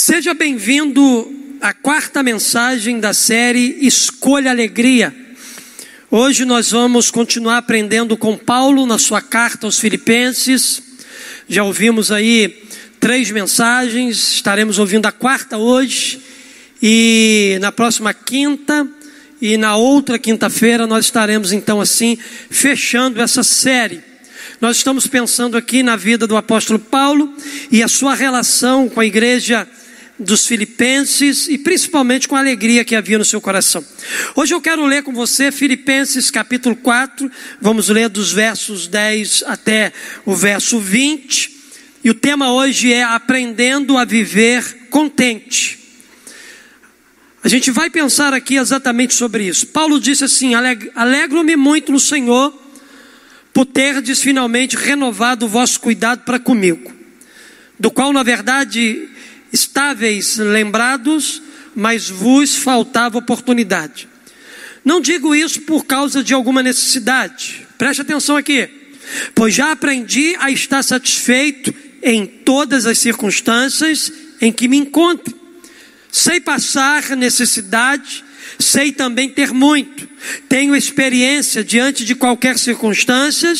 Seja bem-vindo à quarta mensagem da série Escolha Alegria. Hoje nós vamos continuar aprendendo com Paulo na sua carta aos Filipenses. Já ouvimos aí três mensagens, estaremos ouvindo a quarta hoje, e na próxima quinta e na outra quinta-feira nós estaremos então assim fechando essa série. Nós estamos pensando aqui na vida do apóstolo Paulo e a sua relação com a igreja dos filipenses e principalmente com a alegria que havia no seu coração. Hoje eu quero ler com você Filipenses capítulo 4, vamos ler dos versos 10 até o verso 20, e o tema hoje é aprendendo a viver contente. A gente vai pensar aqui exatamente sobre isso. Paulo disse assim: Alegro-me muito no Senhor por terdes finalmente renovado o vosso cuidado para comigo, do qual, na verdade, estáveis lembrados, mas vos faltava oportunidade. Não digo isso por causa de alguma necessidade, preste atenção aqui, pois já aprendi a estar satisfeito em todas as circunstâncias em que me encontro. Sei passar necessidade, sei também ter muito. Tenho experiência diante de qualquer circunstância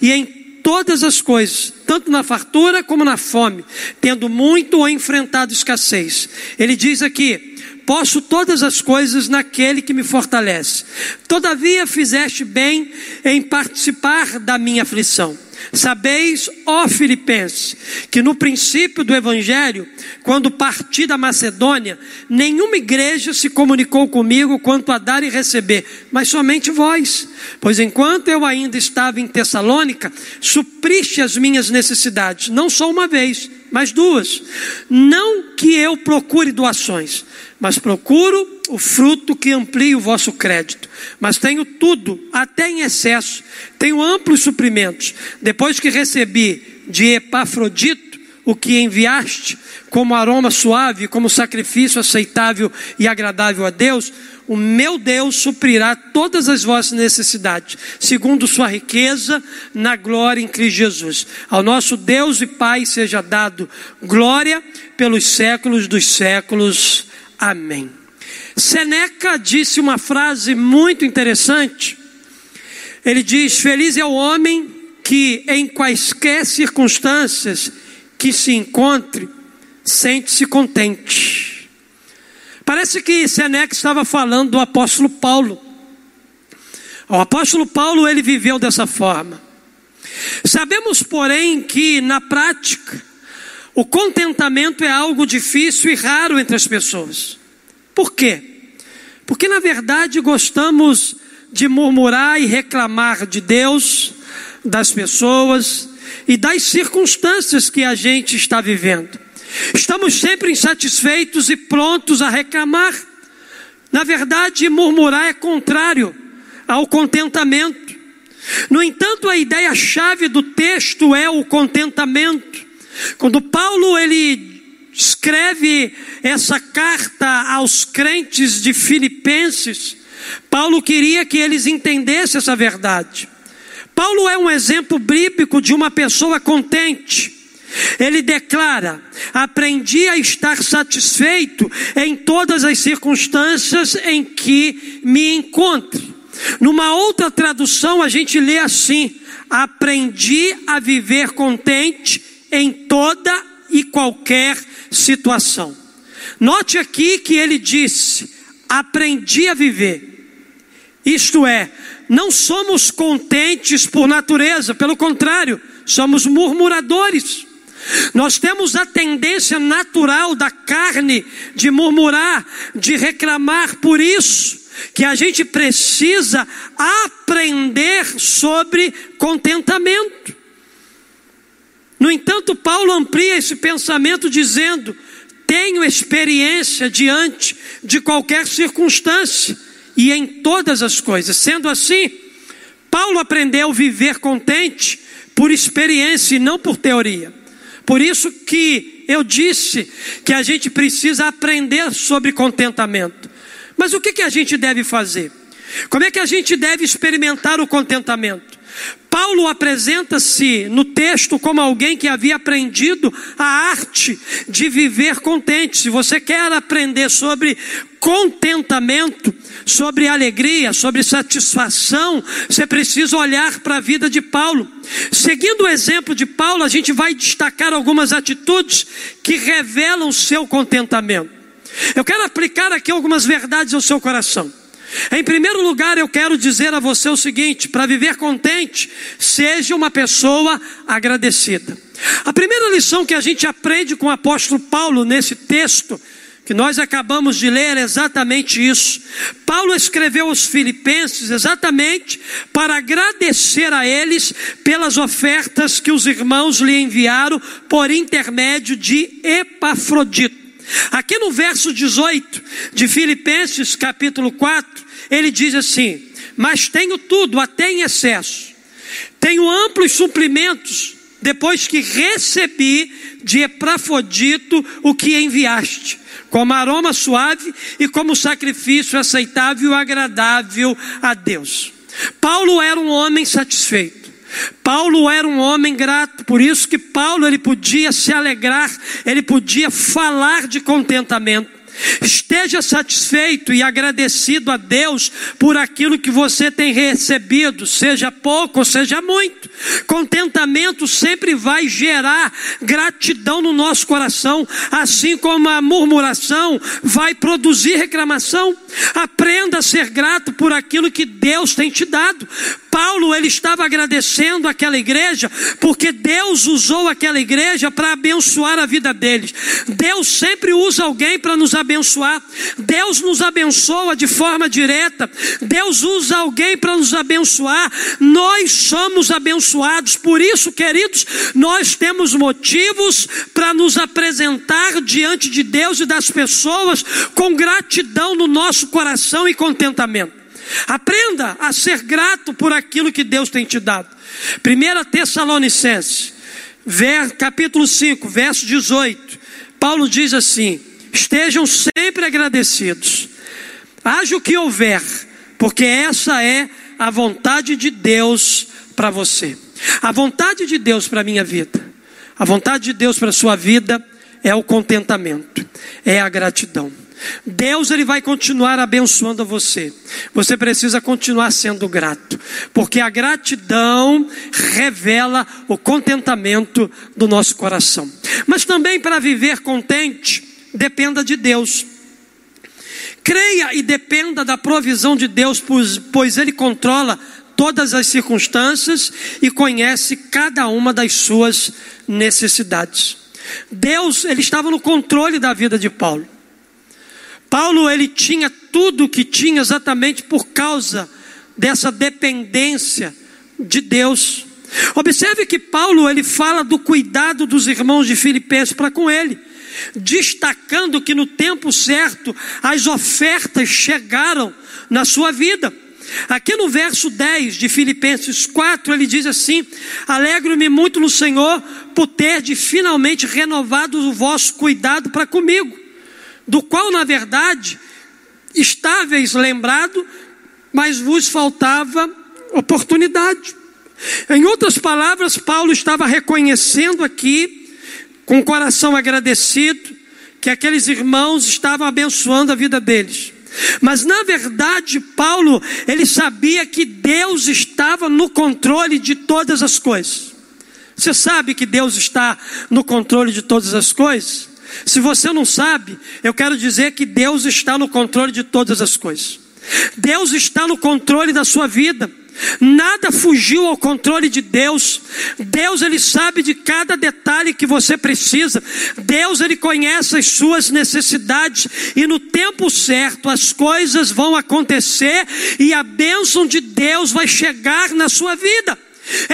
e em todas as coisas, tanto na fartura como na fome, tendo muito ou enfrentado escassez. Ele diz aqui: posso todas as coisas naquele que me fortalece. Todavia fizeste bem em participar da minha aflição. Sabeis, ó Filipenses, que no princípio do Evangelho, quando parti da Macedônia, nenhuma igreja se comunicou comigo quanto a dar e receber, mas somente vós. Pois enquanto eu ainda estava em Tessalônica, supriste as minhas necessidades, não só uma vez, mas duas. Não que eu procure doações, mas procuro o fruto que amplie o vosso crédito. Mas tenho tudo, até em excesso, tenho amplos suprimentos. Depois que recebi de Epafrodito o que enviaste, como aroma suave, como sacrifício aceitável e agradável a Deus, o meu Deus suprirá todas as vossas necessidades, segundo sua riqueza na glória em Cristo Jesus. Ao nosso Deus e Pai seja dado glória pelos séculos dos séculos. Amém. Seneca disse uma frase muito interessante. Ele diz: Feliz é o homem que, em quaisquer circunstâncias que se encontre, sente-se contente. Parece que Seneca estava falando do apóstolo Paulo. O apóstolo Paulo ele viveu dessa forma. Sabemos, porém, que na prática o contentamento é algo difícil e raro entre as pessoas. Por quê? Porque na verdade gostamos de murmurar e reclamar de Deus, das pessoas e das circunstâncias que a gente está vivendo. Estamos sempre insatisfeitos e prontos a reclamar. Na verdade, murmurar é contrário ao contentamento. No entanto, a ideia-chave do texto é o contentamento. Quando Paulo ele escreve essa carta aos crentes de Filipenses, Paulo queria que eles entendessem essa verdade. Paulo é um exemplo bíblico de uma pessoa contente. Ele declara: aprendi a estar satisfeito em todas as circunstâncias em que me encontro. Numa outra tradução, a gente lê assim: aprendi a viver contente em toda e qualquer situação. Note aqui que ele disse: aprendi a viver. Isto é, não somos contentes por natureza, pelo contrário, somos murmuradores. Nós temos a tendência natural da carne de murmurar, de reclamar, por isso que a gente precisa aprender sobre contentamento. No entanto, Paulo amplia esse pensamento dizendo: tenho experiência diante de qualquer circunstância e em todas as coisas. Sendo assim, Paulo aprendeu a viver contente por experiência e não por teoria. Por isso que eu disse que a gente precisa aprender sobre contentamento. Mas o que, que a gente deve fazer? Como é que a gente deve experimentar o contentamento? Paulo apresenta-se no texto como alguém que havia aprendido a arte de viver contente. Se você quer aprender sobre contentamento, sobre alegria, sobre satisfação, você precisa olhar para a vida de Paulo. Seguindo o exemplo de Paulo, a gente vai destacar algumas atitudes que revelam o seu contentamento. Eu quero aplicar aqui algumas verdades ao seu coração. Em primeiro lugar, eu quero dizer a você o seguinte: para viver contente, seja uma pessoa agradecida. A primeira lição que a gente aprende com o apóstolo Paulo nesse texto, que nós acabamos de ler, é exatamente isso. Paulo escreveu aos Filipenses exatamente para agradecer a eles pelas ofertas que os irmãos lhe enviaram por intermédio de Epafrodito. Aqui no verso 18 de Filipenses, capítulo 4, ele diz assim: Mas tenho tudo, até em excesso, tenho amplos suprimentos, depois que recebi de Epafrodito o que enviaste, como aroma suave e como sacrifício aceitável e agradável a Deus. Paulo era um homem satisfeito. Paulo era um homem grato, por isso que Paulo ele podia se alegrar, ele podia falar de contentamento. Esteja satisfeito e agradecido a Deus por aquilo que você tem recebido, seja pouco ou seja muito. Contentamento sempre vai gerar gratidão no nosso coração, assim como a murmuração vai produzir reclamação. Aprenda a ser grato por aquilo que Deus tem te dado. Paulo ele estava agradecendo aquela igreja porque Deus usou aquela igreja para abençoar a vida deles. Deus sempre usa alguém para nos abençoar. Deus nos abençoa de forma direta. Deus usa alguém para nos abençoar. Nós somos abençoados. Por isso, queridos, nós temos motivos para nos apresentar diante de Deus e das pessoas com gratidão no nosso coração e contentamento. Aprenda a ser grato por aquilo que Deus tem te dado. 1 Tessalonicenses, capítulo 5, verso 18. Paulo diz assim: Estejam sempre agradecidos, haja o que houver, porque essa é a vontade de Deus para você. A vontade de Deus para a minha vida, a vontade de Deus para a sua vida é o contentamento, é a gratidão. Deus ele vai continuar abençoando você. Você precisa continuar sendo grato, porque a gratidão revela o contentamento do nosso coração. Mas também para viver contente, dependa de Deus. Creia e dependa da provisão de Deus, pois, ele controla todas as circunstâncias e conhece cada uma das suas necessidades. Deus, ele estava no controle da vida de Paulo. Paulo ele tinha tudo o que tinha exatamente por causa dessa dependência de Deus. Observe que Paulo ele fala do cuidado dos irmãos de Filipenses para com ele, destacando que no tempo certo as ofertas chegaram na sua vida. Aqui no verso 10 de Filipenses 4, ele diz assim: Alegro-me muito no Senhor por ter de finalmente renovado o vosso cuidado para comigo do qual, na verdade, estáveis lembrado, mas vos faltava oportunidade. Em outras palavras, Paulo estava reconhecendo aqui, com o coração agradecido, que aqueles irmãos estavam abençoando a vida deles. Mas na verdade, Paulo, ele sabia que Deus estava no controle de todas as coisas. Você sabe que Deus está no controle de todas as coisas? Se você não sabe, eu quero dizer que Deus está no controle de todas as coisas. Deus está no controle da sua vida. Nada fugiu ao controle de Deus. Deus ele sabe de cada detalhe que você precisa. Deus ele conhece as suas necessidades e no tempo certo as coisas vão acontecer e a bênção de Deus vai chegar na sua vida.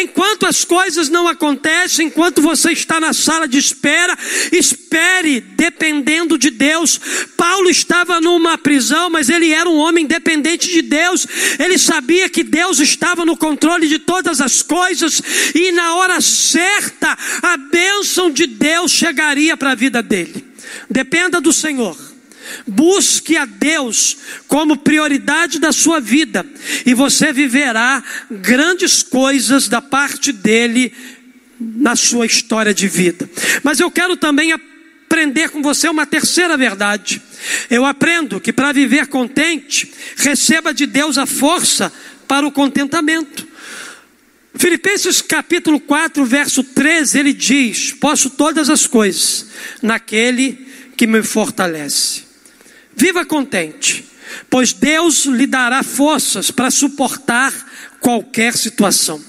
Enquanto as coisas não acontecem, enquanto você está na sala de espera, espere dependendo de Deus. Paulo estava numa prisão, mas ele era um homem dependente de Deus. Ele sabia que Deus estava no controle de todas as coisas e na hora certa a bênção de Deus chegaria para a vida dele. Dependa do Senhor. Busque a Deus como prioridade da sua vida e você viverá grandes coisas da parte dele na sua história de vida. Mas eu quero também aprender com você uma terceira verdade. Eu aprendo que para viver contente, receba de Deus a força para o contentamento. Filipenses capítulo 4, verso 13, ele diz: Posso todas as coisas naquele que me fortalece. Viva contente, pois Deus lhe dará forças para suportar qualquer situação.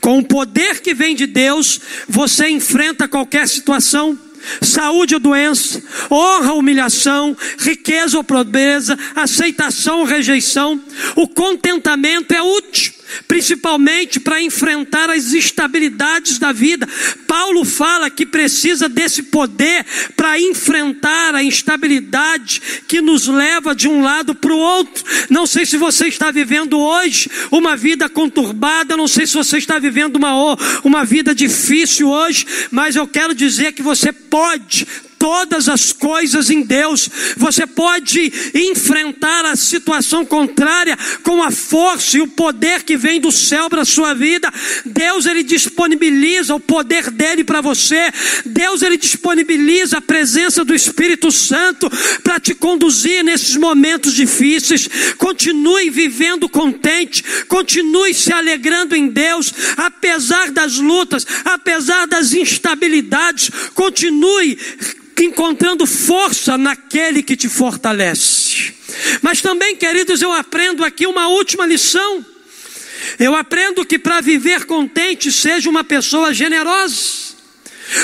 Com o poder que vem de Deus, você enfrenta qualquer situação saúde ou doença, honra ou humilhação, riqueza ou pobreza, aceitação ou rejeição. O contentamento é útil principalmente para enfrentar as instabilidades da vida. Paulo fala que precisa desse poder para enfrentar a instabilidade que nos leva de um lado para o outro. Não sei se você está vivendo hoje uma vida conturbada, não sei se você está vivendo uma, uma vida difícil hoje, mas eu quero dizer que você pode todas as coisas em Deus. Você pode enfrentar a situação contrária com a força e o poder que vem do céu para a sua vida. Deus ele disponibiliza o poder dele para você. Deus ele disponibiliza a presença do Espírito Santo para te conduzir nesses momentos difíceis. Continue vivendo contente, continue se alegrando em Deus, apesar das lutas, apesar das instabilidades. Continue encontrando força naquele que te fortalece. Mas também, queridos, eu aprendo aqui uma última lição. Eu aprendo que para viver contente seja uma pessoa generosa.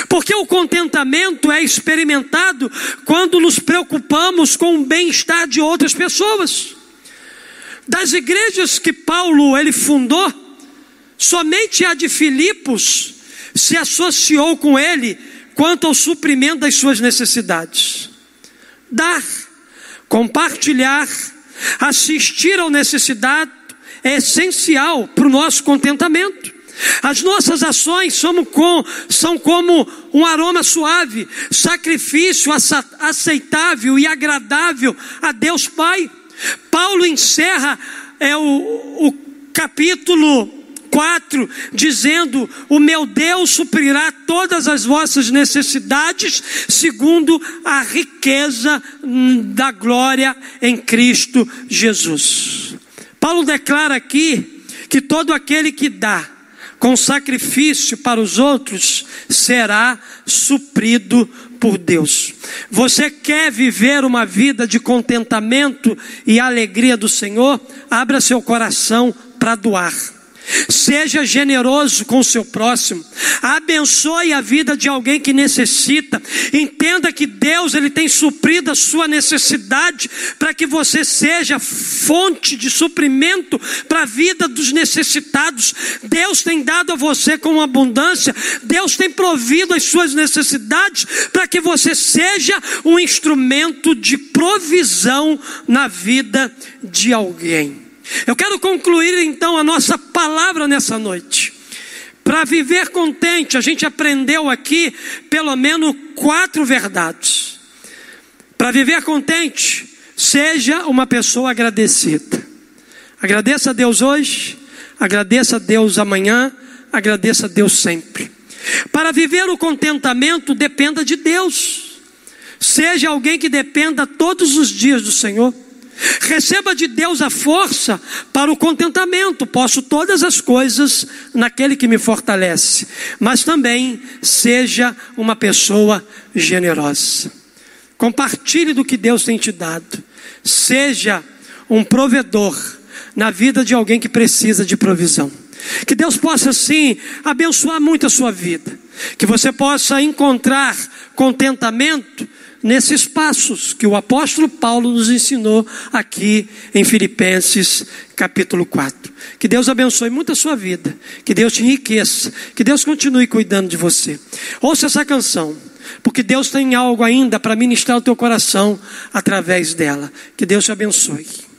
Porque o contentamento é experimentado quando nos preocupamos com o bem-estar de outras pessoas. Das igrejas que Paulo ele fundou, somente a de Filipos se associou com ele quanto ao suprimento das suas necessidades. Dar, compartilhar, assistir ao necessidade é essencial para o nosso contentamento. As nossas ações são, com, são como um aroma suave, sacrifício aceitável e agradável a Deus Pai. Paulo encerra é, o, o capítulo 4, dizendo: O meu Deus suprirá todas as vossas necessidades, segundo a riqueza da glória em Cristo Jesus. Paulo declara aqui que todo aquele que dá com sacrifício para os outros será suprido por Deus. Você quer viver uma vida de contentamento e alegria do Senhor? Abra seu coração para doar. Seja generoso com o seu próximo. Abençoe a vida de alguém que necessita. Entenda que Deus ele tem suprido a sua necessidade para que você seja fonte de suprimento para a vida dos necessitados. Deus tem dado a você com abundância. Deus tem provido as suas necessidades para que você seja um instrumento de provisão na vida de alguém. Eu quero concluir então a nossa palavra nessa noite. Para viver contente, a gente aprendeu aqui pelo menos quatro verdades. Para viver contente, seja uma pessoa agradecida. Agradeça a Deus hoje, agradeça a Deus amanhã, agradeça a Deus sempre. Para viver o contentamento, dependa de Deus. Seja alguém que dependa todos os dias do Senhor. Receba de Deus a força para o contentamento. Posso todas as coisas naquele que me fortalece. Mas também seja uma pessoa generosa. Compartilhe do que Deus tem te dado. Seja um provedor na vida de alguém que precisa de provisão. Que Deus possa, sim, abençoar muito a sua vida. Que você possa encontrar contentamento nesses passos que o apóstolo Paulo nos ensinou aqui em Filipenses capítulo 4. Que Deus abençoe muito a sua vida, que Deus te enriqueça, que Deus continue cuidando de você. Ouça essa canção, porque Deus tem algo ainda para ministrar o teu coração através dela. Que Deus te abençoe.